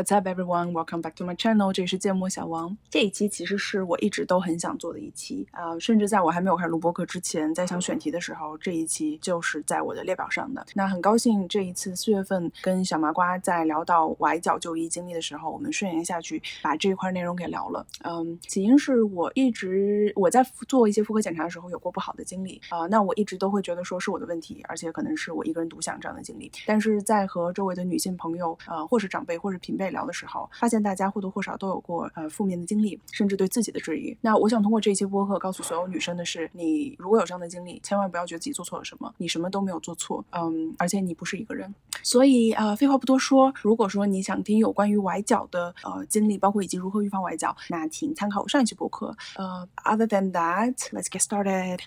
What's up, everyone? Welcome back to my channel. 这里是芥末小王。这一期其实是我一直都很想做的一期啊、甚至在我还没有开始录播课之前，在想选题的时候，这一期就是在我的列表上的。那很高兴这一次四月份跟小麻瓜在聊到崴脚就医经历的时候，我们顺延下去把这一块内容给聊了。嗯，起因是我一直我在做一些妇科检查的时候有过不好的经历啊、那我一直都会觉得说是我的问题，而且可能是我一个人独享这样的经历。但是在和周围的女性朋友，呃，或是长辈或是平辈聊的时候，发现大家或多或少都有过呃负面的经历，甚至对自己的质疑。那我想通过这一期播客告诉所有女生的是，你如果有这样的经历，千万不要觉得自己做错了什么，你什么都没有做错，嗯，而且你不是一个人。所以呃，废话不多说，如果说你想听有关于崴脚的呃经历，包括以及如何预防崴脚，那请参考我上一期播客。呃，other than that, let's get started.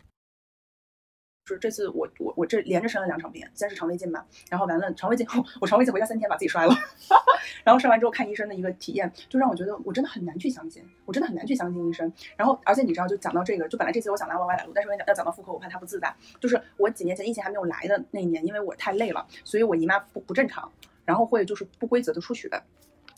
就是这次我我我这连着生了两场病，先是肠胃镜嘛，然后完了肠胃镜后，我肠胃镜回家三天把自己摔了，然后生完之后看医生的一个体验，就让我觉得我真的很难去相信，我真的很难去相信医生。然后而且你知道，就讲到这个，就本来这次我想拉 Y Y 来录，但是我要讲到妇科，我怕他不自在。就是我几年前疫情还没有来的那一年，因为我太累了，所以我姨妈不不正常，然后会就是不规则的出血。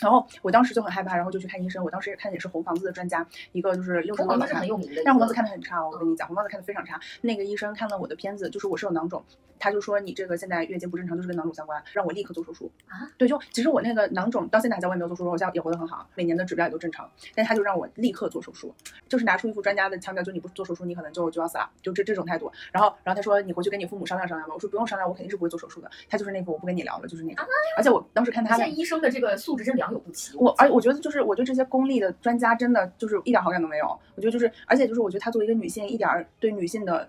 然后我当时就很害怕，然后就去看医生。我当时也看也是红房子的专家，一个就是六十多老太红房子是很有名的，但红房子看的很差哦，我跟你讲，红房子看的非常差。那个医生看了我的片子，就是我是有囊肿，他就说你这个现在月经不正常，就是跟囊肿相关，让我立刻做手术啊。对，就其实我那个囊肿到现在还在，我也没有做手术，我现在也活得很好，每年的指标也都正常，但他就让我立刻做手术，就是拿出一副专家的腔调，就你不做手术，你可能就就要死了，就这这种态度。然后然后他说你回去跟你父母商量商量吧，我说不用商量，我肯定是不会做手术的。他就是那副我不跟你聊了，就是那个。而且我当时看他现在医生的这个素质真良莠不齐。我而我觉得就是我对这些功利的专家真的就是一点好感都没有。我觉得就是，而且就是我觉得她作为一个女性，一点对女性的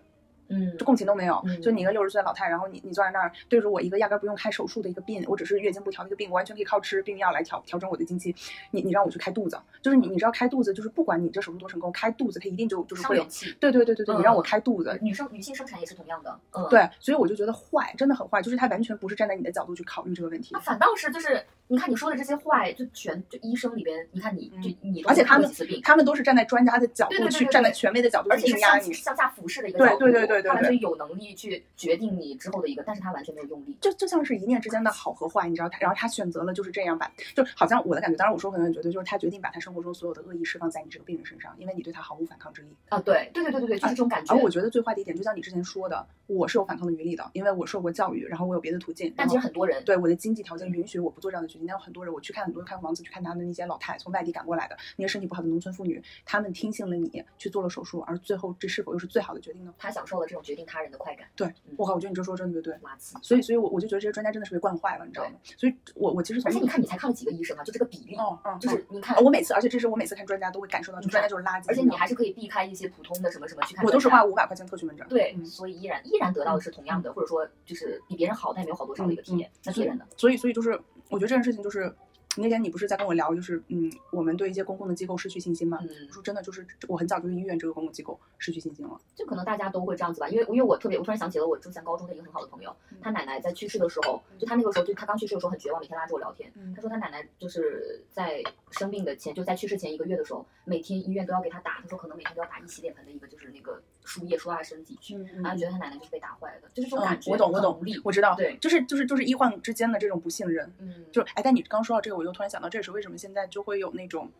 嗯就共情都没有。嗯就你一个六十岁的老太，然后你你坐在那儿对着我一个压根儿不用开手术的一个病，我只是月经不调的一个病，我完全可以靠吃避孕药来调调整我的经期。你你让我去开肚子，就是你你知道开肚子就是不管你这手术多成功，开肚子它一定就就是会有。对对对对对，你让我嗯开肚子，女生女性生产也是同样的，嗯，。对，所以我就觉得坏，真的很坏，就是他完全不是站在你的角度去考虑这个问题那。反倒是就是你看你说的这些坏，就全就医生里边，你看你就你而且他们他们都是站在专家的角度去站在权威的角度而且是向去硬压你。向下俯视的一个角度，对对对对他完对全有能力去决定你之后的一个，但是他完全没有用力。就就像是一念之间的好和坏，你知道他，然后他选择了就是这样吧，就好像我的感觉，当然我说可能觉得就是他决定把他生活中所有的恶意释放在你这个病人身上，因为你对他毫无反抗之力。啊，对对对对对对，就是这种感觉。而我觉得最坏的一点，就像你之前说的，我是有反抗的余力的，因为我受过教育，然后我有别的途径。但其实很多人对我的经济条件允许我不做这样的决定，但有很多人，我去看很多看房子，去看他们那些老太从外地赶过来的那些身体不好的农村妇女，她们听信了你去做了手术，而最后这是否又是最好的决定呢？他享受了这种决定他人的快感，对嗯我靠，我觉得你这说真的对。垃圾。所以，所以我我就觉得这些专家真的是被惯坏了，你知道吗？所以我我其实从而且你看，你才看了几个医生啊？就这个比例，就是你看哦，我每次，而且这是我每次看专家都会感受到，就专家就是垃圾，而且你还是可以避开一些普通的什么什么去看。我都是花五百块钱特许门诊，对，嗯所以依然依然得到的是同样的，或者说就是比别人好，但也没有好多少的一个体验，那是人的。所以所以就是我觉得这件事情就是。那天你不是在跟我聊，就是嗯，我们对一些公共的机构失去信心吗？说真的，就是我很早就对医院这个公共机构失去信心了。就可能大家都会这样子吧，因为因为我特别，我突然想起了我之前高中的一个很好的朋友，他奶奶在去世的时候，就他那个时候就他刚去世的时候很绝望，每天拉着我聊天。嗯他说他奶奶就是在生病的前，就在去世前一个月的时候，每天医院都要给他打，他说可能每天都要打一洗脸盆的一个就是那个输液输到他身体去，嗯然后觉得他奶奶就是被打坏的，就是这种嗯感觉。我懂我懂。我知道，对就是就是就是医患之间的这种不信任，嗯，就是哎，但你刚说到这个，我又突然想到，这也是为什么现在就会有那种，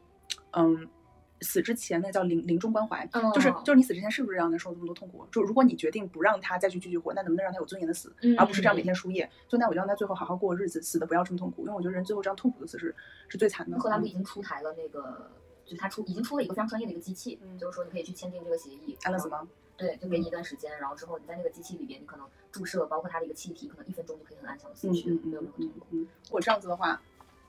嗯，死之前那叫临临终关怀，嗯就是就是你死之前是不是让他受这么多痛苦？就如果你决定不让他再去继续活，那能不能让他有尊严的死，嗯而不是这样每天输液？就那我就让他最后好好过日子，死的不要这么痛苦，因为我觉得人最后这样痛苦的死是是最惨的。嗯荷兰不已经出台了那个，就是他出已经出了一个非常专业的一个机器，嗯就是说你可以去签订这个协议，安乐死吗？对，就给你一段时间，然后之后你在那个机器里边，你可能注射包括它的一个气体，可能一分钟就可以很安详的死嗯去，嗯嗯没有任何嗯痛苦。嗯，如果这样子的话，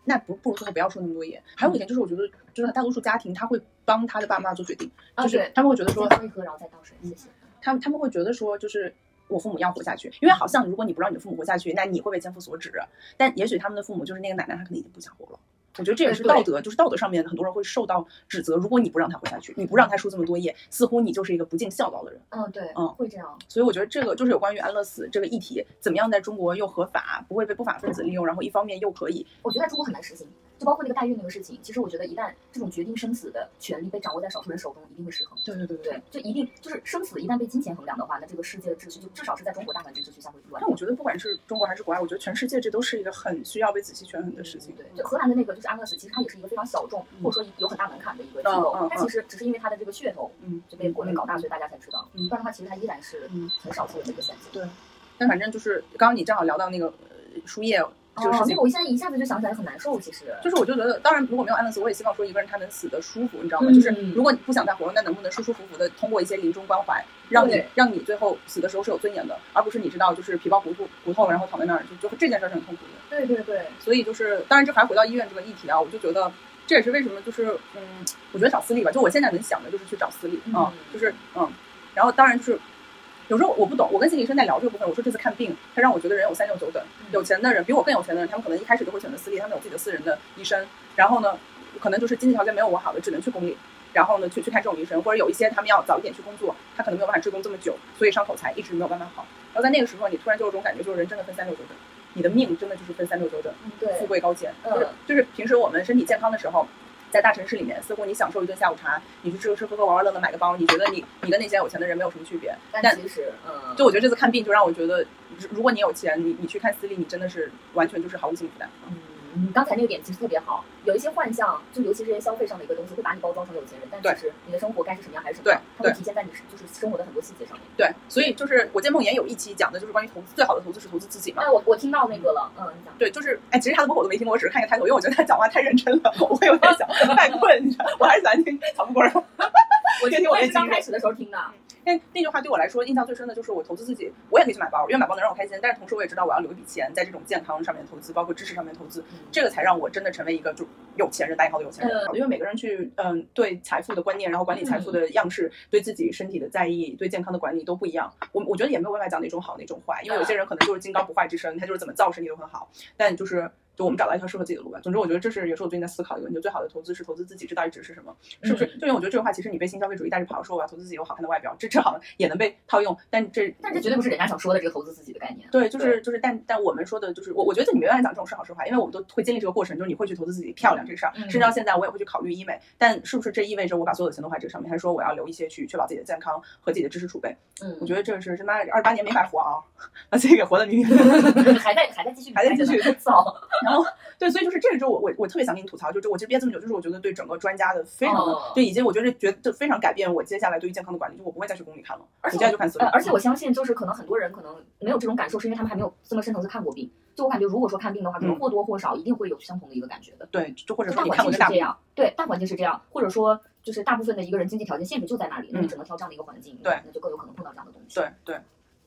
那不不如说他不要说那么多言。还有一点就是，我觉得就是大多数家庭他会帮他的爸妈做决定，就是他们会觉得说再，喝一喝，然后再倒水，谢谢。他们他们会觉得说，就是我父母要活下去，因为好像如果你不让你的父母活下去，那你会被千夫所指。但也许他们的父母就是那个奶奶，她可能已经不想活了。我觉得这也是道德，就是道德上面很多人会受到指责。如果你不让他活下去，你不让他输这么多页，似乎你就是一个不尽孝道的人。嗯，对，嗯会这样。所以我觉得这个就是有关于安乐死这个议题，怎么样在中国又合法，不会被不法分子利用，然后一方面又可以，我觉得在中国很难实行，就包括那个代孕那个事情，其实我觉得一旦这种决定生死的权利被掌握在少数人手中，一定会失衡。对对对对，就一定就是生死一旦被金钱衡量的话，那这个世界的秩序就至少是在中国大环境秩序下会乱但。我觉得不管是中国还是国外，我觉得全世界这都是一个很需要被仔细权衡的事情。对，就荷兰的那个就是安乐死，其实它也是一个非常小众，或者说有很大门槛的一个机构嗯嗯嗯，其实只是因为它的这个噱头嗯，就被国内搞大，所以大家才知道。嗯不然的话，其实它依然是嗯很少数人的一个选择。对。但反正就是刚刚你正好聊到那个呃输液这个事哦，情那个，我现在一下子就想起来很难受，其实。就是我就觉得，当然如果没有安乐死，我也希望说一个人他能死的舒服，你知道吗？嗯就是如果你不想再活了，那能不能舒舒服服的通过一些临终关怀，让你让你最后死的时候是有尊严的，而不是你知道就是皮包骨头骨头，然后躺在那儿，就就这件事儿是很痛苦的。对对对，所以就是，当然这还回到医院这个议题啊，我就觉得这也是为什么就是嗯，我觉得找私立吧，就我现在能想的就是去找私立啊、嗯就是嗯，然后当然就是。有时候我不懂，我跟心理医生在聊这个部分，我说这次看病，他让我觉得人有三六九等，嗯有钱的人比我更有钱的人，他们可能一开始就会选择私立，他们有自己的私人的医生，然后呢，可能就是经济条件没有我好的，只能去公立，然后呢去去看这种医生，或者有一些他们要早一点去工作，他可能没有办法追工这么久，所以伤口才一直没有办法好。然后在那个时候，你突然就有种感觉，就是人真的分三六九等，你的命真的就是分三六九等。嗯对富贵高贱，嗯就是就是平时我们身体健康的时候，在大城市里面，似乎你享受一顿下午茶，你去吃吃喝喝玩玩乐乐买个包，你觉得你你跟那些有钱的人没有什么区别。但但其实嗯，就我觉得这次看病就让我觉得，如如果你有钱，你你去看私立，你真的是完全就是毫无心理负担。嗯，刚才那个点其实特别好，有一些幻象，就尤其是这些消费上的一个东西，会把你包装成有钱人，但对其实你的生活该是什么样还是什么对样，它会对体现在你就是生活的很多细节上面。对，所以就是我见梦妍有一期讲的就是关于投资，最好的投资是投资自己嘛。哎，我我听到那个了，嗯，你讲。对，就是哎，其实他的播客我都没听过，我只是看一个开头，因为我觉得他讲话太认真了，我会有点想犯困，你知道，我还是喜欢听草木棍儿。我听听我我也是刚开始的时候听的，但那句话对我来说印象最深的就是我投资自己，我也可以去买包，因为买包能让我开心，但是同时我也知道我要留一笔钱在这种健康上面投资，包括知识上面投资，这个才让我真的成为一个就有钱人，大一号的有钱人。因为每个人去嗯对财富的观念，然后管理财富的样式，对自己身体的在意，对健康的管理都不一样。我我觉得也没有办法讲哪种好哪种坏，因为有些人可能就是金刚不坏之身，他就是怎么造身体都很好，但就是。就我们找到一条适合自己的路吧。总之，我觉得这是也是我最近在思考的一个问题。就最好的投资是投资自己，这到底指的是什么？是不是？就因为我觉得这个话，其实你被新消费主义带着跑，说我要投资自己有好看的外表，这这好像也能被套用，但这但这绝对不是人家想说的这个投资自己的概念。对，就是就是，但但我们说的就是我我觉得你没办法讲这种是好是坏，因为我们都会经历这个过程，就是你会去投资自己漂亮这个事儿，嗯甚至到现在我也会去考虑医美，但是不是这意味着我把所有的钱都花这个上面，还是说我要留一些去确保自己的健康和自己的知识储备？嗯，我觉得这个是他妈二十八年没白活啊，把自己给活的迷迷糊糊。还在还在继续还在继续造，然后对，所以就是这个之后，我我我特别想跟你吐槽，就是我其实憋这么久，就是我觉得对整个专家的非常的，哦对，以及我觉得觉得非常改变我接下来对于健康的管理，就我不会再去公里看了，我而且现在就看私立呃，。而且我相信，就是可能很多人可能没有这种感受，是因为他们还没有这么深层次看过病。就我感觉，如果说看病的话，可能嗯或多或少一定会有相同的一个感觉的。对，就或者大说你看过那大环境是这样，对，大环境是这样，或者说就是大部分的一个人经济条件限制就在那里，那你嗯只能挑这样的一个环境，对那就更有可能碰到这样的东西。对对。对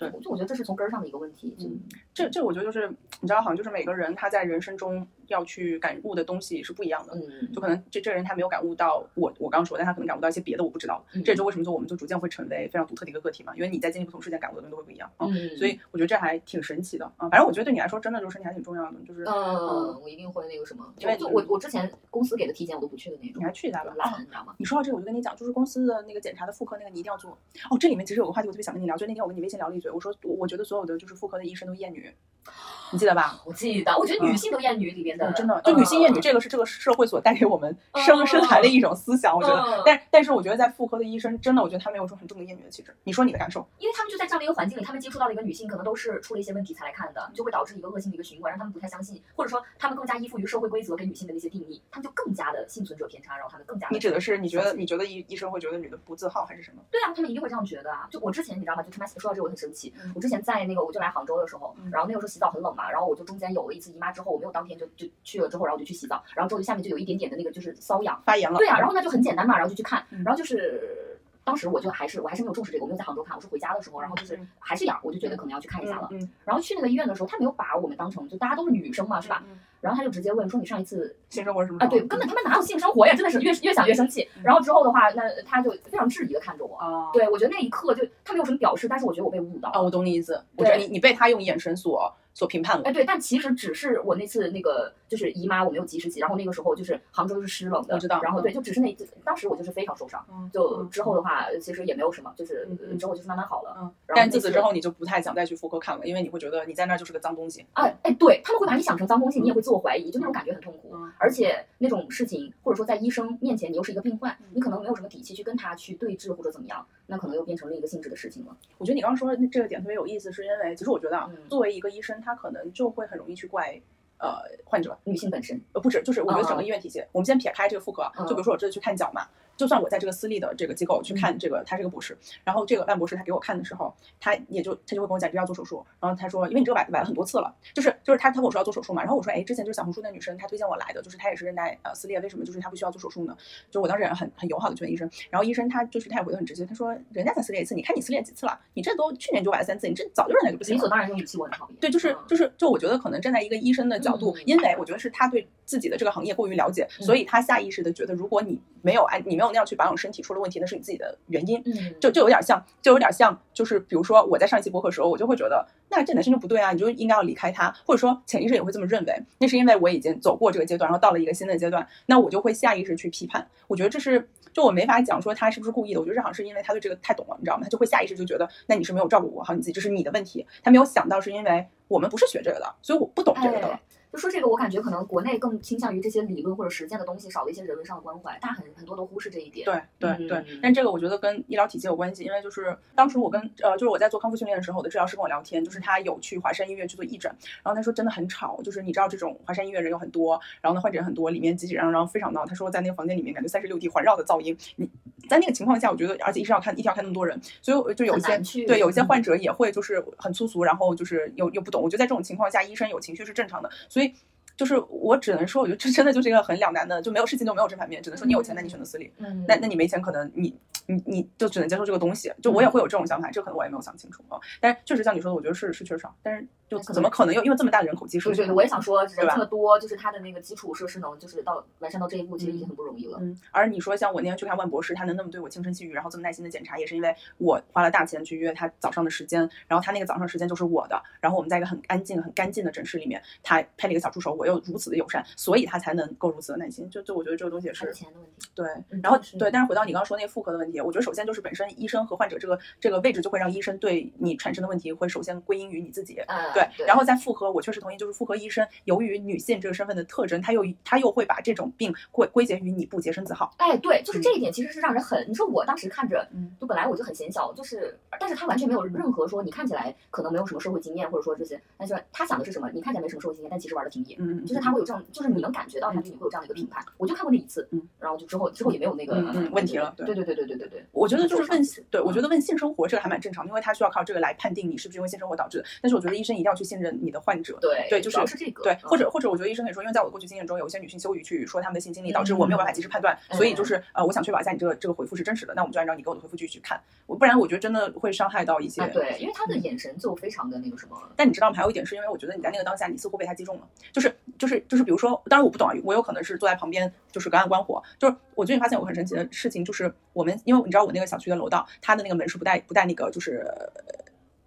就就我觉得这是从根儿上的一个问题。嗯这这我觉得就是你知道，好像就是每个人他在人生中要去感悟的东西是不一样的。嗯，就可能这这个人他没有感悟到我我刚刚说，但他可能感悟到一些别的我不知道。嗯这也就为什么说我们就逐渐会成为非常独特的一个个体嘛，因为你在经历不同事件感悟的东西都会不一样啊。嗯，所以我觉得这还挺神奇的啊。反正我觉得对你来说，真的就是身体还挺重要的，就是嗯，我一定会那个什么，因为就我我之前公司给的体检我都不去的那种你，还去一下吧。懒，你知道吗？你说到这个，我就跟你讲，就是公司的那个检查的妇科那个你一定要做。哦，这里面其实有个话题我特别想跟你聊，就那天我跟你微信聊了一嘴，我说我我觉得所有的就是妇科的医生都厌女，你记得吧？我记得，我觉得女性都厌女里边的哦，真的，就女性厌女嗯这个是这个社会所带给我们生生来的一种思想，我觉得嗯。但但是我觉得在妇科的医生，真的我觉得他们有一种很重的厌女的气质。你说你的感受？因为他们就在这样的一个环境里，他们接触到了一个女性，可能都是出了一些问题才来看的，就会导致一个恶性的一个循环，让他们不太相信，或者说他们更加依附于社会规则给女性的那些定义，他们就更加的幸存者偏差，然后他们更加你指的是你觉得你觉得医医生会觉得女的不自豪还是什么？对啊，他们一定会这样觉得啊。就我之前你知道吗？就他妈说到这个我很生气嗯。我之前在那个我就来杭州的时候嗯，然后那个时候洗澡很冷嘛，然后我就中间有了一次姨妈之后，我没有当天就就去了之后，然后我就去洗澡，然后之后就下面就有一点点的那个就是瘙痒。发炎了？对啊，然后那就很简单嘛，然后就去看嗯，然后就是。当时我就还是我还是没有重视这个，我没有在杭州看，我是回家的时候，然后就是嗯还是痒，我就觉得可能要去看一下了。嗯然后去那个医院的时候，他没有把我们当成就大家都是女生嘛，是吧？嗯然后他就直接问说你上一次性生活是什么啊，对，根本他们哪有性生活呀？真的是越越想越生气。然后之后的话，那他就非常质疑的看着我。啊，对，我觉得那一刻就他没有什么表示，但是我觉得我被误导啊，了。我懂你意思。我觉得你你被他用眼神所所评判了。哎，对，但其实只是我那次那个就是姨妈我没有及时起，然后那个时候就是杭州是湿冷的，我知道然后对，就只是那当时我就是非常受伤，嗯就之后的话其实也没有什么，就是之后就是慢慢好了。但自此之后你就不太想再去妇科看了，因为你会觉得你在那儿就是个脏东西。哎哎，对他们会把你想成脏东西，你也会自我怀疑，就那种感觉很痛苦。嗯而且那种事情，或者说在医生面前你又是一个病患，嗯你可能没有什么底气去跟他去对峙或者怎么样，那可能又变成另一个性质的事情了。我觉得你刚刚说的这个点特别有意思，是因为其实我觉得啊嗯，作为一个医生，他可能就会很容易去怪呃患者，女性本身，呃不止，就是我觉得整个嗯医院体系，我们先撇开这个妇科就比如说我这次去看脚嘛，就算我在这个私立的这个机构去看这个，他是个博士，然后这个万博士他给我看的时候，他也就他就会跟我讲这要做手术，然后他说因为你这个崴崴了很多次了，就是就是他他跟我说要做手术嘛，然后我说哎之前就是小红书那女生她推荐我来的，就是她也是韧带呃撕裂，为什么就是她不需要做手术呢？就我当时也很很友好的去问医生，然后医生他就是他也回的很直接，他说人家才撕裂一次，你看你撕裂几次了？你这都去年就崴了三次，你这早就韧带就不行了理所。当然这种语气我很讨厌。对，就是嗯就是就我觉得可能站在一个医生的角度，嗯因为我觉得是他对自己的这个行业过于了解，嗯所以他下意识的觉得，如果你没有按你没有那样去保养身体出了问题，那是你自己的原因。嗯，就就有点像，就有点像，就是比如说我在上一期播客的时候，我就会觉得，那这男生就不对啊，你就应该要离开他，或者说潜意识也会这么认为，那是因为我已经走过这个阶段，然后到了一个新的阶段，那我就会下意识去批判。我觉得这是，就我没法讲说他是不是故意的，我觉得这好像是因为他对这个太懂了，你知道吗？他就会下意识就觉得，那你是没有照顾我好你自己，这是你的问题。他没有想到是因为我们不是学这个的，所以我不懂这个的。哎就说这个，我感觉可能国内更倾向于这些理论或者实践的东西，少了一些人文上的关怀，大家很很多都忽视这一点。对对对嗯，但这个我觉得跟医疗体系有关系，因为就是当时我跟呃，就是我在做康复训练的时候，我的治疗师跟我聊天，就是他有去华山医院去做义诊，然后他说真的很吵，就是你知道这种华山医院人有很多，然后呢患者很多，里面挤挤攘攘非常闹，他说在那个房间里面感觉三十六 D 环绕的噪音，你在那个情况下，我觉得而且医生要看一天要看那么多人，所以就有一些对有一些嗯患者也会就是很粗俗，然后就是又又不懂，我觉得在这种情况下，医生有情绪是正常的，所以。tuer 就是我只能说，我觉得这真的就是一个很两难的，就没有事情就没有正反面，只能说你有钱，那你选择私立，嗯，那那你没钱，可能你你你就只能接受这个东西。就我也会有这种想法，这可能我也没有想清楚啊。但是确实像你说的，我觉得是是缺少，但是就怎么可能有因为这么大的人口基数？对对对，我也想说，人这么多，就是它的那个基础设施能就是到完善到这一步，其实已经很不容易了。嗯，而你说像我那天去看万博士，他能那么对我轻声细语，然后这么耐心的检查，也是因为我花了大钱去约他早上的时间，然后他那个早上时间就是我的，然后我们在一个很安静、很干净的诊室里面，他配了一个小助手，我又如此的友善，所以他才能够如此的耐心。就就我觉得这个东西也是钱的问题。对，嗯然后对，但是回到你刚刚说那个妇科的问题，我觉得首先就是本身医生和患者这个这个位置就会让医生对你产生的问题会首先归因于你自己。呃，对，对，然后在妇科，我确实同意，就是妇科医生由于女性这个身份的特征，他又他又会把这种病归归结于你不洁身自好。哎，对，就是这一点其实是让人很，你说我当时看着，嗯就本来我就很显小，就是，但是他完全没有任何说你看起来可能没有什么社会经验，或者说这些，但是他想的是什么？你看起来没什么社会经验，但其实玩的挺野。嗯，就是他会有这种，就是你能感觉到他对你会有这样的一个评判。我就看过那一次，嗯，然后就之后之后也没有那个问题了对对对对对对对，我觉得就是问，对我觉得问性生活这个还蛮正常，因为他需要靠这个来判定你是不是因为性生活导致的。但是我觉得医生一定要去信任你的患者。对对就是是这个，对，嗯或者或者，我觉得医生可以说，因为在我的过去经验中，有一些女性羞于去说她们的性经历，导致我没有办法及时判断，嗯所以就是呃，我想确保一下你这个这个回复是真实的，那我们就按照你给我的回复继续去看，我不然我觉得真的会伤害到一些。啊，对，因为他的眼神就非常的那个什么，但你知道吗？还有一点是因为我觉得你在那个当下，你似乎被他击中了，就是就是就是，比如说，当然我不懂啊，我有可能是坐在旁边，就是隔岸观火。就是我最近发现有个很神奇的事情，就是我们因为你知道我那个小区的楼道，它的那个门是不带不带那个就是。呃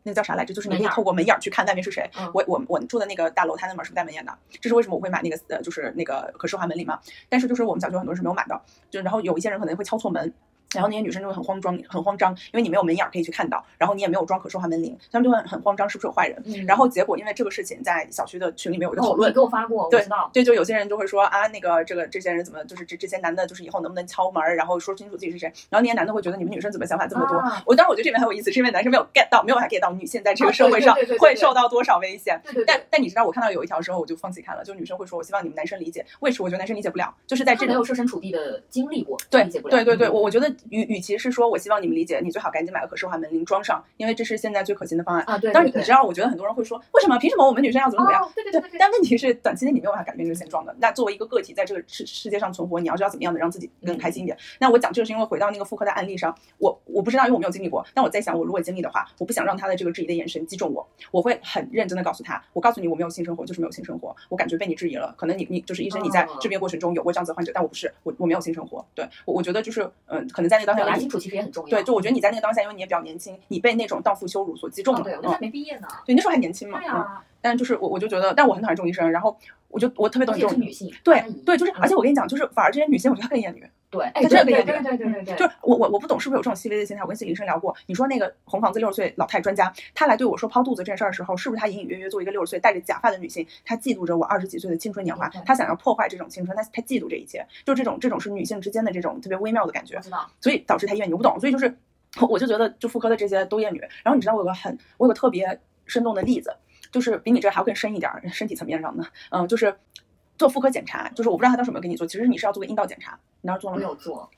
那个叫啥来着？就是你可以透过门眼儿去看外面是谁。嗯我我我住的那个大楼，它那门是不带门眼的，这是为什么我会买那个呃，就是那个可视化门铃嘛。但是就是我们小区很多人是没有买的，就然后有一些人可能会敲错门，然后那些女生就会很慌张，很慌张，因为你没有门眼儿可以去看到，然后你也没有装可视化门铃，他们就会很慌张，是不是有坏人？嗯然后结果因为这个事情在小区的群里面有一个讨哦，论你给，我发过，对，对，就有些人就会说啊，那个这个这些人怎么就是这这些男的，就是以后能不能敲门儿，然后说清楚自己是谁。然后那些男的会觉得你们女生怎么想法这么多？啊我当然我觉得这边很有意思，是因为男生没有 get 到，没有办法 get 到女性在这个社会上会受到多少危险。但。但你知道，我看到有一条之后，我就放弃看了。就女生会说，我希望你们男生理解。为什么我觉得男生理解不了？就是在这没有设身处地的经历过，对理解不了。对对我我觉得与与其是说我希望你们理解，你最好赶紧买个可视化门铃装上，因为这是现在最可行的方案。啊，对，对但是你知，道，我觉得很多人会说，为什么凭什么我们女生要怎么怎么样？哦，对对对但问题是，短期内你没有办法改变这个现状的。那作为一个个体，在这个世世界上存活，你要知道怎么样的让自己更开心一点。那我讲这个是因为回到那个妇科的案例上，我我不知道，因为我没有经历过。但我在想，我如果经历的话，我不想让他的这个质疑的眼神击中我，我会很认真的告诉他，我告诉你我没有性生活，就是没有性生活。我感觉被你质疑了，可能你你就是医生，你在哦治病过程中有过这样子的患者，但我不是，我我没有性生活。对我我觉得就是嗯、可能在在那个当下，表达清楚其实也很重要。对，就我觉得你在那个当下，因为你也比较年轻，你被那种荡妇羞辱所击中了。对，我那时候还没毕业呢。对，那时候还年轻嘛。对呀。但就是我，我就觉得，但我很讨厌这种医生。然后我就我特别讨厌这种女性。对对，就是，而且我跟你讲，就是反而这些女性，我觉得她更厌女。对，她真的更厌女。对对对对对。就是我我我不懂是不是有这种细微的心态。我跟心理医生聊过，你说那个红房子六十岁老太专家，她来对我说剖肚子这件事儿的时候，是不是她隐隐约约作为一个六十岁戴着假发的女性，她嫉妒着我二十几岁的青春年华，她想要破坏这种青春，她她嫉妒这一切，就这种这种是女性之间的这种特别微妙的感觉。知道。所以导致她厌女，我不懂。所以就是 我就觉得就妇科的这些都厌女。然后你知道我有个很我有个特别生动的例子。就是比你这还要更深一点，身体层面上的，嗯，就是做妇科检查，就是我不知道他当时有没有给你做，其实你是要做个阴道检查，你当时做了没有做？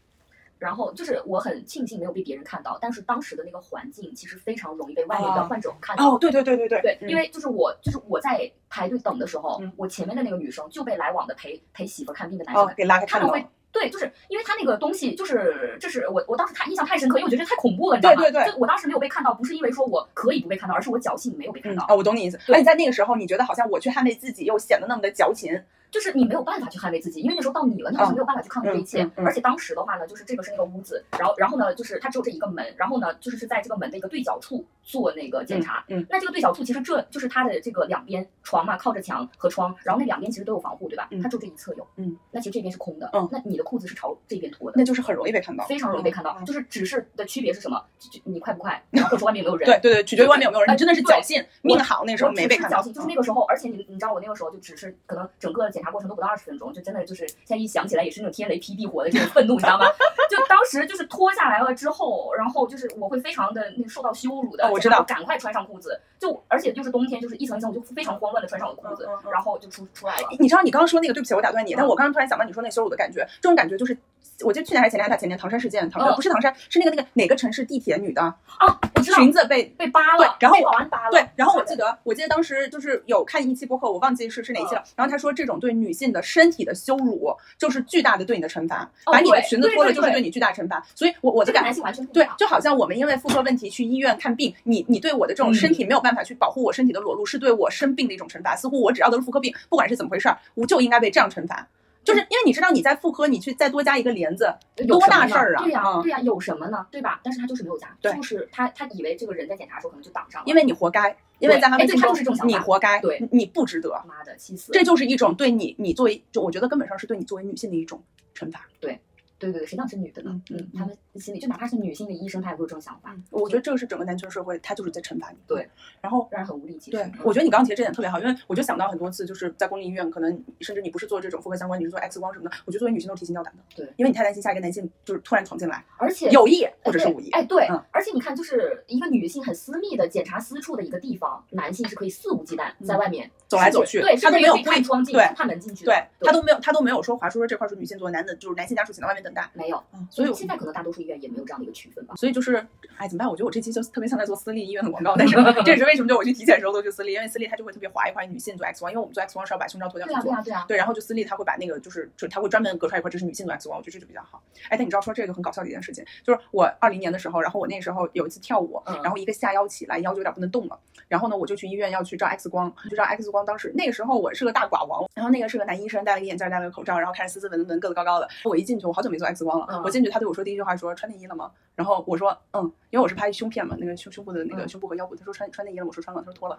然后就是我很庆幸没有被别人看到，但是当时的那个环境其实非常容易被外面的患者看到。哦，对对对对对对，因为就是我就是我在排队等的时候，我前面的那个女生就被来往的陪陪媳妇看病的男生给拉开看了。对，就是因为他那个东西，就是这是我我当时太印象太深刻，因为我觉得太恐怖了，你知道吗？对对对，就我当时没有被看到，不是因为说我可以不被看到，而是我侥幸没有被看到。啊，我懂你意思。那你在那个时候，你觉得好像我去捍卫自己，又显得那么的矫情。就是你没有办法去捍卫自己，因为那时候到你了，你好像没有办法去抗拒这一切。而且当时的话呢，就是这个是那个屋子，然后然后呢，就是它只有这一个门，然后呢，就是是在这个门的一个对角处做那个检查。嗯，那这个对角处其实这就是它的这个两边床嘛，靠着墙和窗，然后那两边其实都有防护，对吧？它就这一侧有。嗯，那其实这边是空的。嗯，那你的裤子是朝这边脱的，那就是很容易被看到，非常容易被看到。就是只是的区别是什么？就你快不快，然后或者说外面有没有人？对对对，取决于外面有没有人。你真的是侥幸，命好那时候没被看到。侥幸，就是那个时候，而且你你知道我那个时候就只是可能整个检查过程都不到二十分钟。就真的就是现在一想起来也是那种天雷劈地火的这种愤怒，你知道吗？就当时就是脱下来了之后，然后就是我会非常的那受到羞辱的，我知道，赶快穿上裤子，就而且就是冬天，就是一层一层，我就非常慌乱的穿上了裤子，然后就出出来了。你知道你刚刚说那个，对不起，我打断你，但我刚刚突然想到你说那羞辱的感觉，这种感觉就是。我记得去年还是前年，大前年唐山事件，唐山不是唐山，是那个那个哪个城市地铁女的啊，我知道。裙子被被扒了，对，然后保安扒了，对，然后我记得我记得当时就是有看一期播客，我忘记是是哪一期了，然后他说这种对女性的身体的羞辱就是巨大的对你的惩罚，把你的裙子脱了就是对你巨大惩罚，所以我我的感男性完全对，就好像我们因为妇科问题去医院看病，你你对我的这种身体没有办法去保护我身体的裸露，是对我生病的一种惩罚，似乎我只要得了妇科病，不管是怎么回事儿，我就应该被这样惩罚。就是因为你知道你在妇科，你去再多加一个帘子，多大事儿啊？对呀，对呀，有什么呢？对吧？但是他就是没有加，就是他他以为这个人在检查的时候可能就挡上了，因为你活该，因为在他们心中你活该，对，你不值得。妈的，气死！这就是一种对你，你作为就我觉得根本上是对你作为女性的一种惩罚。对。对对对，谁讲是女的呢？嗯，他们心里就哪怕是女性的医生，他也会有这种想法。我觉得这个是整个男权社会，他就是在惩罚你。对，然后让人很无力。对，我觉得你刚刚提的这点特别好，因为我就想到很多次，就是在公立医院，可能甚至你不是做这种妇科相关，你是做 X 光什么的，我觉得作为女性都是提心吊胆的。对，因为你太担心下一个男性就是突然闯进来，而且有意或者是无意。哎，对，而且你看，就是一个女性很私密的检查私处的一个地方，男性是可以肆无忌惮在外面走来走去，对，他都没有开窗进，对，开门进去，对他都没有，他都没有说华叔说这块是女性做，男的就是男性家属请到外面等待，没有。所以现在可能大多数医院也没有这样的一个区分吧。所以就是，哎，怎么办？我觉得我这期就特别像在做私立医院的广告，但是 这也是为什么就我去体检的时候都去私立，因为私立他就会特别划一块女性做 X 光，因为我们做 X 光是要把胸罩脱掉去做，对啊对啊对，然后就私立他会把那个就是就他会专门隔出来一块，这是女性做 X 光，我觉得这就比较好。哎，但你知道说这个很搞笑的一件事情，就是我二零年的时候，然后我那时候有一次跳舞，然后一个下腰起来，腰就有点不能动了，然后呢我就去医院要去照 X 光，就照 X 光，当时那个时候我是个大寡王，然后那个是个男医生，戴了个眼镜，戴了个口罩，然后开始斯斯文文，个子高高的，我一进去，我好久没做 X 光了，我进去他对我说第一句话说穿内衣了吗？然后我说嗯，因为我是拍胸片嘛，那个胸胸部的那个胸部和腰部。他说穿穿内衣了，我说穿了，他说脱了。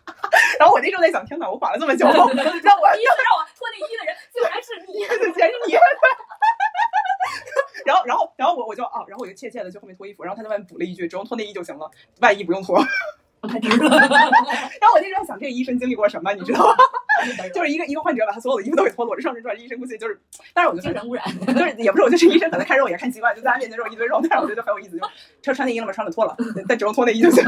然后我那时候在想，天哪，我缓了这么久，让我第一次让我脱内衣的人竟然是你，竟然是你。然后然后然后我我就啊，然后我就怯怯的去后面脱衣服，然后他在外面补了一句，只用脱内衣就行了，外衣不用脱。太丢了。然后我那时候在想，这个医生经历过什么，你知道吗？就是一个一个患者把他所有的衣服都给脱裸着上身穿，医生估计就是，但是我就精神污染，就是也不是，我就是医生可能看肉也看习惯，就在他面前肉一堆肉，但是我觉得很有意思，就是穿内衣了吗？穿了脱了，但只用脱内衣就行。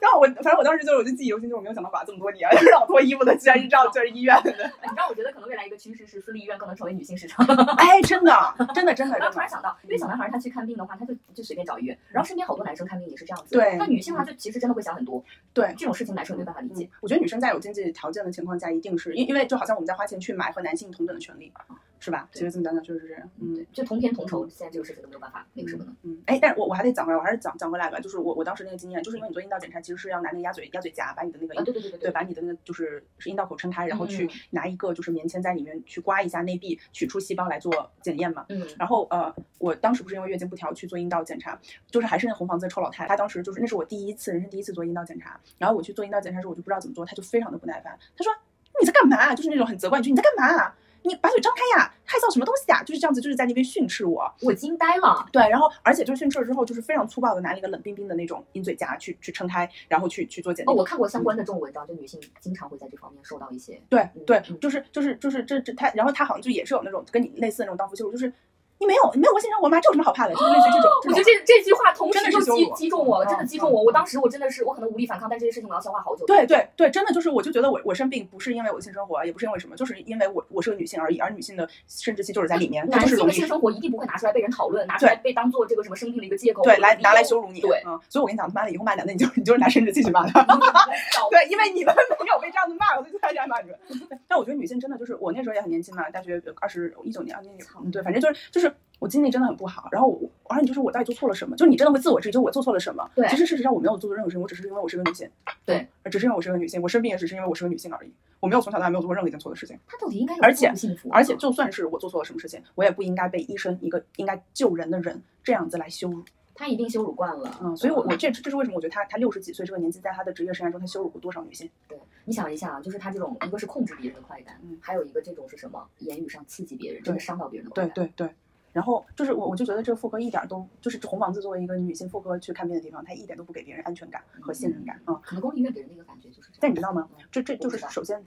然后我反正我当时就是我就记忆犹新，就是我没有想到管这么多年让我脱衣服的，居然是这样，就是医院的。你知道，我觉得可能未来一个趋势是私立医院更能成为女性市场。哎，真的，真的，真的。我突然想到，因为小男孩他去看病的话，他就就随便找医院，然后身边好多男生看病也是这样子。对。那女性的话，就其实真的会想很多。对。这种事情男生没办法理解。我觉得女生在有经济条件的情况下，一定是因因为就好像我们在花钱去买和男性同等的权利。是吧？其实这么讲讲确实是这样，嗯对，就同片同酬，现在这个事情都没有办法那个什么的。嗯，哎，但是我我还得讲回来，我还是讲讲回来吧，就是我我当时那个经验，就是因为你做阴道检查，其实是要拿那个鸭嘴鸭嘴夹把你的那个啊，对对对对，把你的那个就是是阴道口撑开，然后去嗯拿一个就是棉签在里面去刮一下内壁，取出细胞来做检验嘛。嗯然后呃，我当时不是因为月经不调去做阴道检查，就是还是那红房子的臭老太，她当时就是那是我第一次人生第一次做阴道检查，然后我去做阴道检查的时候我就不知道怎么做，她就非常的不耐烦，她说你在干嘛？就是那种很责怪你，就你在干嘛？你把嘴张开呀，害臊什么东西啊？就是这样子，就是在那边训斥我。我惊呆了。对，然后而且就是训斥了之后，就是非常粗暴的拿了一个冷冰冰的那种鹰嘴夹去去撑开，然后去去做检哦，我看过相关的这种文章，就女性经常会在这方面受到一些。对嗯对嗯，就是就是就是这这他，然后他好像就也是有那种跟你类似的那种荡妇羞辱，就是你没有你没有过性生活吗？这有什么好怕的？就是类似于这种。我觉得这这这句话同时就击击中我了，真的嗯击中我。我当时我真的是我可能无力反抗，但这些事情我要消化好久。对对对，真的就是，我就觉得我我生病不是因为我的性生活，也不是因为什么，就是因为我我是个女性而已，而女性的生殖器就是在里面，它男性的性生活一定不会拿出来被人讨论，拿出来被当做这个什么生病的一个借口，对来拿来羞辱你。对，嗯，所以我跟你讲，他妈的以后骂男的，你就你就是拿生殖器去骂他。对，因为你们没有被这样子骂，我就在这样骂你们。但我觉得女性真的就是，我那时候也很年轻嘛，大学二十一九年啊，那年嗯对，反正就是就是我经历真的很不好。然后我，而且就是我到底做错了什么？就是你真的会自我质疑，就我做错了什么？对其实事实上我没有做错任何事情，我只是因为我是个女性。对嗯，只是因为我是个女性，我生病也只是因为我是个女性而已。我没有从小到大没有做过任何一件错的事情。他到底应该有而且多幸福啊？而且就算是我做错了什么事情，我也不应该被医生一个应该救人的人这样子来羞辱。他一定羞辱惯了。嗯，所以我我这这是为什么？我觉得他他六十几岁这个年纪，在他的职业生涯中，他羞辱过多少女性？对你想一下啊，就是他这种一个是控制别人的快感，嗯还有一个这种是什么？言语上刺激别人，真的伤到别人的快感。对对对。然后就是我我就觉得这个妇科一点都就是红房子作为一个女性妇科去看病的地方，它一点都不给别人安全感和信任感啊、嗯。可能公立医院给人的一个感觉就是这样。但你知道吗嗯？这这就是首先，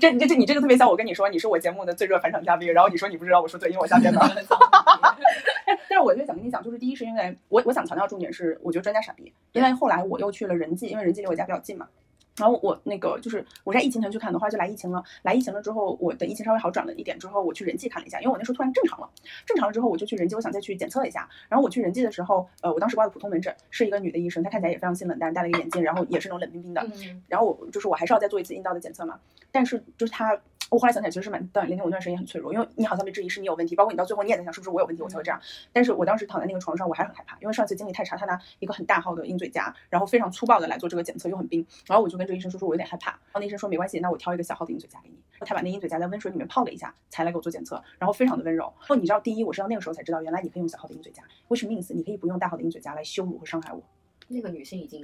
这这这你这个特别像我跟你说你是我节目的最热返场嘉宾，然后你说你不知道，我说对，因为我瞎编的。但 但是我就想跟你讲，就是第一是因为我我想强调重点是，我觉得专家傻逼，因为后来我又去了仁济，因为仁济离我家比较近嘛。然后我那个就是我在疫情前去看的话，就来疫情了。来疫情了之后，我的疫情稍微好转了一点之后，我去仁济看了一下，因为我那时候突然正常了，正常了之后我就去仁济，我想再去检测一下。然后我去仁济的时候，呃，我当时挂的普通门诊是一个女的医生，她看起来也非常性冷淡，戴了一个眼镜，然后也是那种冷冰冰的。嗯，然后我就是我还是要再做一次阴道的检测嘛，但是就是他，我后来想起来其实是蛮当年我那段时间也很脆弱，因为你好像被质疑是你有问题，包括你到最后你也在想是不是我有问题我才会这样。但是我当时躺在那个床上，我还是很害怕，因为上次经历太差，他拿一个很大号的鹰嘴夹，然后非常粗暴的来做这个检测，又很冰，然后我就跟这个医生说说我有点害怕，然后那医生说没关系，那我挑一个小号的鹰嘴夹给你，他把那鹰嘴夹在温水里面泡了一下，才来给我做检测，然后非常的温柔。然后你知道，第一我是到那个时候才知道，原来你可以用小号的鹰嘴夹，which means 你可以不用大号的鹰嘴夹来羞辱和伤害我。那个女性已经，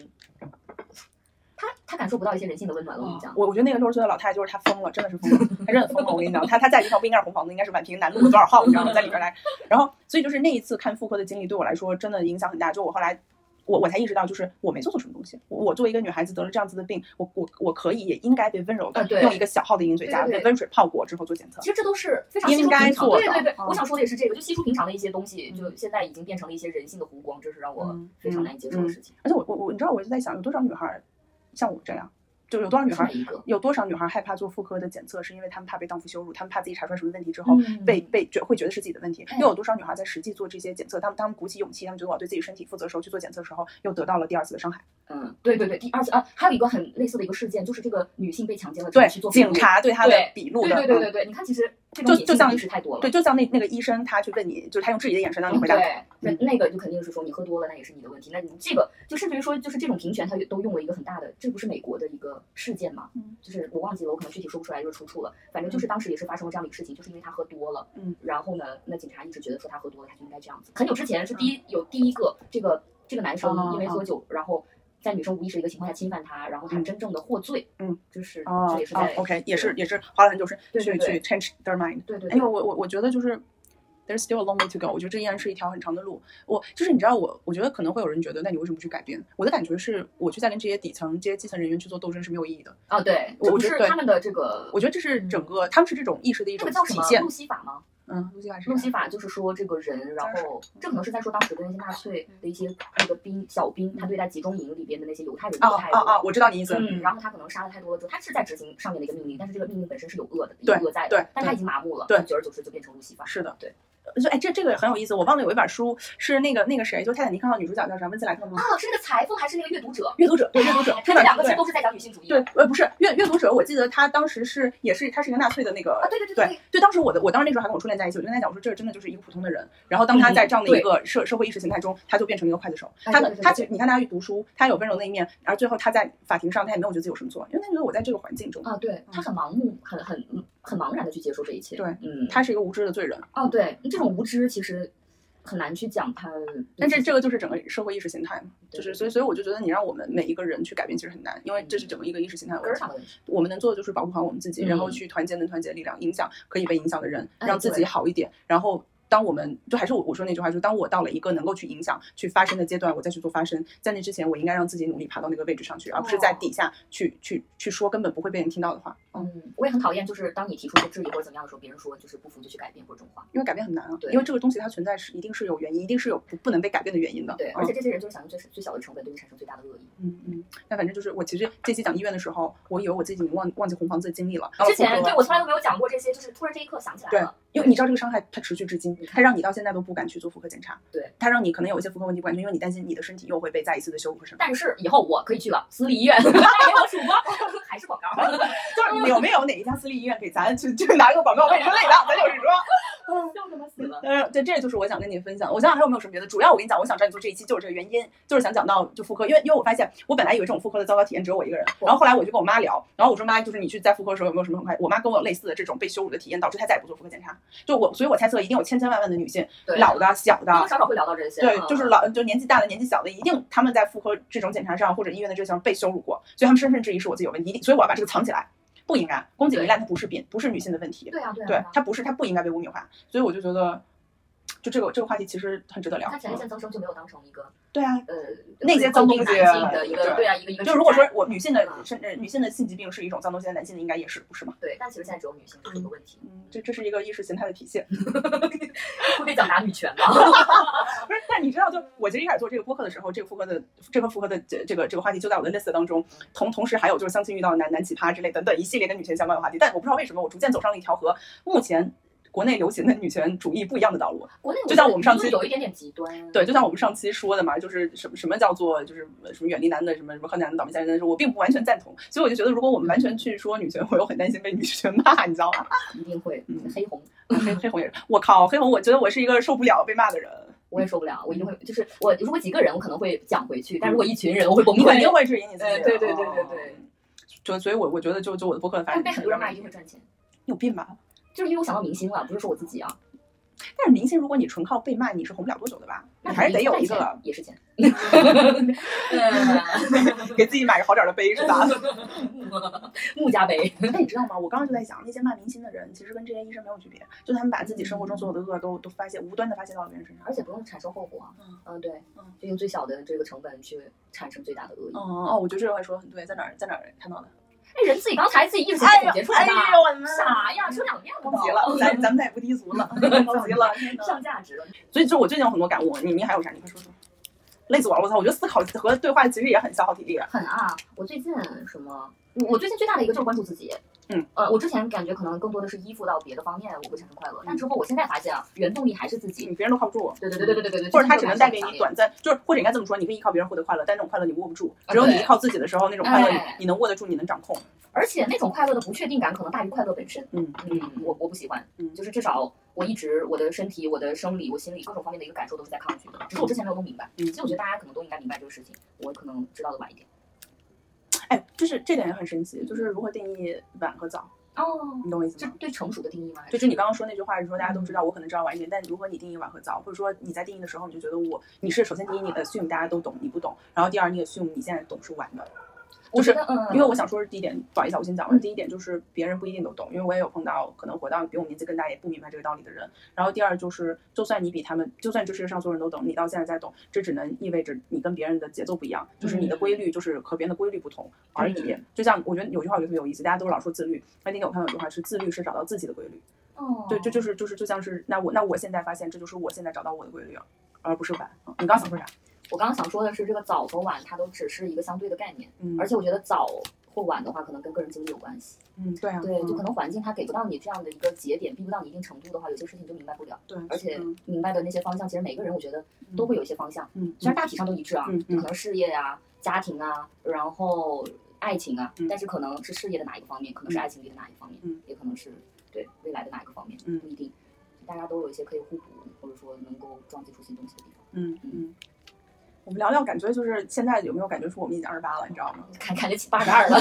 她她感受不到一些人性的温暖了。我跟你讲，我我觉得那个六十岁的老太太就是她疯了，真的是疯了，她真的疯了。我跟你讲，她她在一条不应该是红房子，应该是宛平南路的多少号，你知道吗？在里边来，然后所以就是那一次看妇科的经历对我来说真的影响很大。就我后来。我我才意识到，就是我没做错什么东西。我我作为一个女孩子得了这样子的病，我我我可以也应该被温柔的啊用一个小号的饮嘴夹被温水泡过之后做检测。其实这都是非常应该。做的对对对，嗯我想说的也是这个，就稀疏平常的一些东西，就现在已经变成了一些人性的弧光，这是让我嗯非常难以接受的事情。而且我我我，你知道我就在想，有多少女孩儿像我这样，就有多少女孩？有多少女孩害怕做妇科的检测，是因为她们怕被荡妇羞辱，她们怕自己查出来什么问题之后嗯被被觉会觉得是自己的问题。哎又有多少女孩在实际做这些检测，她们她们鼓起勇气，她们觉得我要对自己身体负责的时候去做检测的时候，又得到了第二次的伤害。嗯，对对对，第二次啊，还有一个很类似的一个事件，就是这个女性被强奸了之对后去做，警察对她的笔录的，对对对嗯对对，你看其实这种就就像意识太多了。对，就像那那个医生，他去问你，就是他用质疑的眼神让你嗯回答。对，那那个就肯定是说你喝多了，那也是你的问题。那你这个就甚至于说，就是这种平权，他都用了一个很大的，这不是美国的一个事件嘛？嗯，就是我忘记了，我可能具体说不出来，就是出处了。反正就是当时也是发生了这样的一个事情，就是因为他喝多了，嗯，然后呢，那警察一直觉得说他喝多了，他就应该这样子。很久之前是第一有第一个这个这个男生哦因为喝酒，然后。在女生无意识的一个情况下侵犯她，然后他们真正的获罪，嗯，就是这也是在，OK，也是也是花了很久时对对对去去 change their mind。对对对因为我我我觉得就是 there's still a long way to go，我觉得这依然是一条很长的路。我就是你知道我，我觉得可能会有人觉得，那你为什么不去改变？我的感觉是，我去在跟这些底层、这些基层人员去做斗争是没有意义的。啊，对，我觉得对这不是他们的这个，我觉得这是整个他们是这种意识的一种这个叫什么体现路。西法吗？嗯，路西法是路西法就是说这个人，然后这可能是在说当时的那些纳粹的一些那个兵小兵，他对待集中营里边的那些犹太人的啊态度。啊啊！我知道你意思。嗯，然后他可能杀了太多了之后，他是在执行上面的一个命令，但是这个命令本身是有恶的，有恶在的对，但他已经麻木了，对久而久之就变成路西法。是的，对。就哎，这这个很有意思。我忘了有一本书是那个那个谁，就泰坦尼克号女主角叫什么？温斯莱特吗？啊，是那个裁缝还是那个阅读者？阅读者对阅读者，这两个其实都是在讲女性主义。对，呃，不是阅阅读者，我记得他当时是也是他是一个纳粹的那个啊，对对对对对。当时我的我当时那时候还跟我初恋在一起，我就跟他讲，我说这真的就是一个普通的人。然后当他在这样的一个社社会意识形态中，他就变成一个刽子手。他他其实你看他去读书，他有温柔那一面，然后最后他在法庭上他也没有觉得自己有什么错，因为他觉得我在这个环境中啊，对他很盲目，很很很茫然的去接受这一切。对，嗯，他是一个无知的罪人。哦，对，这种无知其实。很难去讲它，但这这个就是整个社会意识形态嘛，就是所以所以我就觉得你让我们每一个人去改变其实很难，因为这是整个一个意识形态问题。我们能做的就是保护好我们自己，然后去团结能团结的力量，影响可以被影响的人，让自己好一点，然后。当我们就还是我我说那句话，就是当我到了一个能够去影响、去发生的阶段，我再去做发声。在那之前，我应该让自己努力爬到那个位置上去，而不是在底下去去去说根本不会被人听到的话。嗯，我也很讨厌，就是当你提出一些质疑或者怎么样的时候，别人说就是不服就去改变或者这种话，因为改变很难啊。对，因为这个东西它存在是一定是有原因，一定是有不不能被改变的原因的。对，而且这些人就是想用最最小的成本对你产生最大的恶意。嗯嗯。那反正就是我其实这期讲医院的时候，我以为我自己已经忘忘记红房子的经历了。之前对我从来都没有讲过这些，就是突然这一刻想起来了。对，因为你知道这个伤害它持续至今，它让你到现在。都不敢去做妇科检查，对他让你可能有一些妇科问题不敢去，因为你担心你的身体又会被再一次的修复和审但是以后我可以去了私立医院，给我数过，还是广告，就是有没有哪一家私立医院给咱去去拿个广告位之类的，咱就是说。笑他妈死了！嗯，对，这就是我想跟你分享。我想想还有没有什么别的？主要我跟你讲，我想找你做这一期就是这个原因，就是想讲到就妇科，因为因为我发现我本来以为这种妇科的糟糕体验只有我一个人，然后后来我就跟我妈聊，然后我说妈，就是你去在妇科的时候有没有什么很快？我妈跟我有类似的这种被羞辱的体验，导致她再也不做妇科检查。就我，所以我猜测一定有千千万万的女性，老的、小的，多多少少会聊到这些。对，就是老就年纪大的、年纪小的，一定他们在妇科这种检查上或者医院的这项被羞辱过，所以他们深深质疑是我自己有问题，所以我要把这个藏起来。不应该，宫颈糜烂它不是病，不是女性的问题。对啊，对啊，对，它不是，它不应该被污名化。所以我就觉得，就这个这个话题其实很值得聊。他前列腺增生就没有当成一个。对啊，呃，那些脏东西的一个，对啊，一个一个。就如果说我女性的甚至女性的性疾病是一种脏东西，男性的应该也是，不是吗？对，但其实现在只有女性这个问题。嗯，这这是一个意识形态的体现。会被讲打女权吗？不是，但你知道，就我其实一开始做这个播客的时候，这个妇科的这个妇科的这这个这个话题就在我的 list 当中，同同时还有就是相亲遇到男男奇葩之类等等一系列跟女权相关的话题。但我不知道为什么我逐渐走上了一条和目前。国内流行的女权主义不一样的道路，国内就像我们上期有一点点极端，对，就像我们上期说的嘛，就是什么什么叫做就是什么远离男的什么什么和男的倒霉下人的时候，我并不完全赞同，所以我就觉得如果我们完全去说女权，我又很担心被女权骂，你知道吗？一定会，嗯。黑红，黑黑红也是，我靠，黑红，我觉得我是一个受不了被骂的人，我也受不了，我一定会，就是我如果几个人我可能会讲回去，但如果一群人我会崩溃，肯定会质疑你自己，对对对对对对，就所以，我我觉得就就我的博客的发展，被很多人骂一定会赚钱，你有病吧？就是因为我想到明星了，不是说我自己啊。但是明星，如果你纯靠被骂，你是红不了多久的吧？你还是得有一个也是钱 给自己买个好点的杯是吧？木家杯。那你知道吗？我刚刚就在想，那些骂明星的人，其实跟这些医生没有区别，就他们把自己生活中所有的恶都都发泄，无端的发泄到别人身上，而且不用产生后果。嗯嗯，对，嗯，就用最小的这个成本去产生最大的恶意。哦哦，我觉得这句话说的很对，在哪儿在哪儿看到的？哎，人自己刚才自己意识总结出来的，啥呀？说两遍了，高级了，咱咱们再也不低俗了，着急了，上价值了。所以，就我最近有很多感悟，你你还有啥？你快说说。累死我了！我操，我觉得思考和对话其实也很消耗体力。很啊，我最近什么？我我最近最大的一个就是关注自己。嗯，呃，我之前感觉可能更多的是依附到别的方面，我会产生快乐。但之后我现在发现啊，原动力还是自己。你别人都靠不住。对对对对对对对。或者他只能带给你短暂，就是或者应该这么说，你可以依靠别人获得快乐，但那种快乐你握不住。只有你依靠自己的时候，那种快乐你能握得住，你能掌控。而且那种快乐的不确定感可能大于快乐本身。嗯嗯，我我不喜欢。嗯，就是至少我一直我的身体、我的生理、我心理各种方面的一个感受都是在抗拒的，只是我之前没有弄明白。嗯，其实我觉得大家可能都应该明白这个事情，我可能知道的晚一点。哎，就是这点也很神奇，就是如何定义晚和早。哦，你懂我意思吗？就对成熟的定义吗？就是你刚刚说那句话，是说大家都知道，我可能知道晚一点，但如何你定义晚和早，或者说你在定义的时候，你就觉得我你是首先第一，你 assume 大家都懂，你不懂；然后第二，你 assume 你现在懂是晚的。就是，因为我想说是第一点，不好意思，我先讲了。第一点就是别人不一定都懂，因为我也有碰到可能活到比我年纪更大也不明白这个道理的人。然后第二就是，就算你比他们，就算这世界上所有人都懂，你到现在在懂，这只能意味着你跟别人的节奏不一样，就是你的规律就是和别人的规律不同而已。就像我觉得有句话我觉得特别有意思，大家都老说自律，那那天我看到有句话是自律是找到自己的规律。哦，对，这就是就是就像是那我那我现在发现这就是我现在找到我的规律了，而不是反。你刚想说啥？我刚刚想说的是这个早和晚它都只是一个相对的概念，嗯，而且我觉得早。或晚的话，可能跟个人经历有关系。嗯，对啊，对，就嗯可能环境它给不到你这样的一个节点，逼不到你一定程度的话，有些事情你就明白不了。对，而且嗯明白的那些方向，其实每个人我觉得都会有一些方向，嗯，虽然大体上都一致啊，可能事业啊、家庭啊，然后爱情啊，嗯但是可能是事业的哪一个方面，可能是爱情里的哪一个方面，嗯也可能是对未来的哪一个方面，嗯不一定。大家都有一些可以互补，或者说能够撞击出新东西的地方。嗯嗯。我们聊聊，感觉就是现在有没有感觉说我们已经二十八了，你知道吗？看看得起八十二了，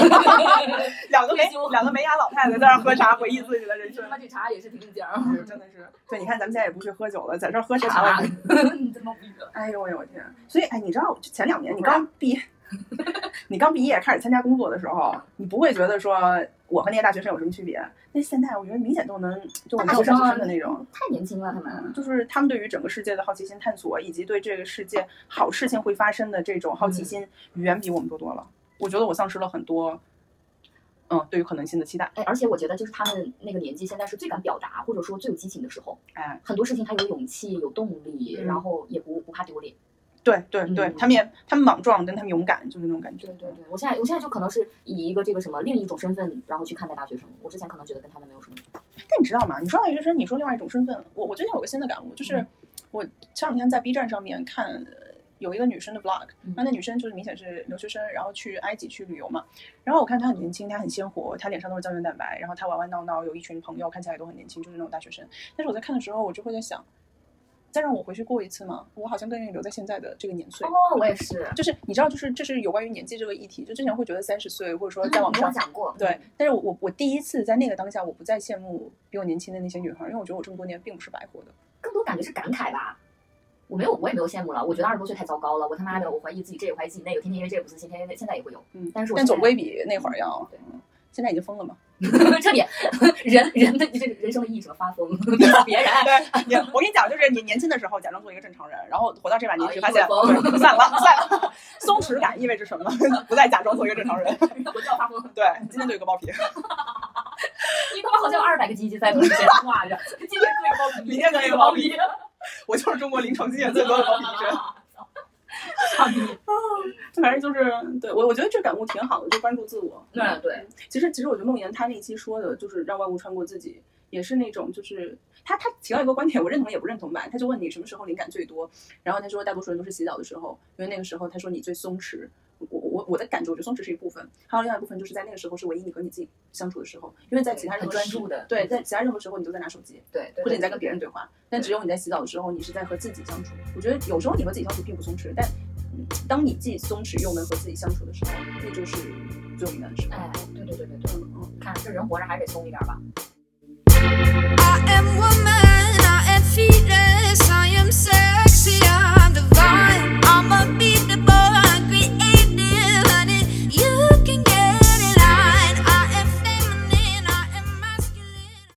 两个没两个没牙老太太在那儿喝茶，回忆自己的人生。喝这茶也是挺劲儿。真的是，对，你看咱们现在也不去喝酒了，在这儿喝喝茶茶了。你他妈无语了。哎呦喂，我天！所以，哎，你知道，就前两年你刚毕业，你刚毕业开始参加工作的时候，你不会觉得说我和那些大学生有什么区别？那现在我觉得明显都能，就我们大学大学生啊生的那种，太年轻了，他们。就是他们对于整个世界的好奇心探索，以及对这个世界好事情会发生的这种好奇心，远比我们多多了。我觉得我丧失了很多，嗯，对于可能性的期待。哎，而且我觉得就是他们那个年纪，现在是最敢表达，或者说最有激情的时候。哎，很多事情他有勇气、有动力，嗯然后也不不怕丢脸。对对对，嗯他们也他们莽撞，但他们勇敢，就是那种感觉。对对对，我现在我现在就可能是以一个这个什么另一种身份，然后去看待大学生。我之前可能觉得跟他们没有什么。但你知道吗？你说大学生，你说另外一种身份，我我最近有个新的感悟，就是嗯我前两天在 B 站上面看呃有一个女生的 vlog，嗯那女生就是明显是留学生，然后去埃及去旅游嘛。然后我看她很年轻，她很鲜活，她脸上都是胶原蛋白，然后她玩玩闹闹，有一群朋友，看起来也都很年轻，就是那种大学生。但是我在看的时候，我就会在想，再让我回去过一次吗？我好像更愿意留在现在的这个年岁。哦，我也是。就是你知道，就是这是有关于年纪这个议题，就之前会觉得三十岁或者说嗯你跟再往上我讲过。对，但是我我我第一次在那个当下，我不再羡慕比我年轻的那些女孩，因为我觉得我这么多年并不是白活的。更多感觉是感慨吧。我没有，我也没有羡慕了。我觉得二十多岁太糟糕了。我他妈的，我怀疑自己这个，怀疑自己那个，天天因为这个不自信，天天那现在也会有。嗯，但是我但总归比那会儿要对，嗯现在已经疯了嘛。这点人人的这个人生的意义什么发疯，别人。对，你我跟你讲，就是你年轻的时候假装做一个正常人，然后活到这把年纪，啊发现一会儿疯对算了散了，松弛感意味着什么？不再假装做一个正常人。我就要发疯。对，今天就有个包皮，你他妈好像有二百个鸡鸡在你面前挂着，今天割一个包皮，明天割一个包皮皮。我就是中国临床经验最多的包皮医生。操你！反正就是对我，我觉得这感悟挺好的，就关注自我。对对，其实，其实我觉得梦妍她那一期说的，就是让万物穿过自己，也是那种，就是她她提到一个观点，我认同也不认同吧。她就问你什么时候灵感最多，然后他说大多数人都是洗澡的时候，因为那个时候她说你最松弛。我我我的感觉，我觉得松弛是一部分，还有另外一部分就是在那个时候是唯一你和你自己相处的时候，因为在其他任何注的，对，在其他任何时候你都在拿手机，对对，或者你在跟别人对话，但只有你在洗澡的时候，你是在和自己相处。我觉得有时候你和自己相处并不松弛，但嗯当你既松弛又能和自己相处的时候，那就是最美的时光。哎，对对对对对，嗯，看这人活着还得松一点吧。I am sexy, I'm divine, I'm a be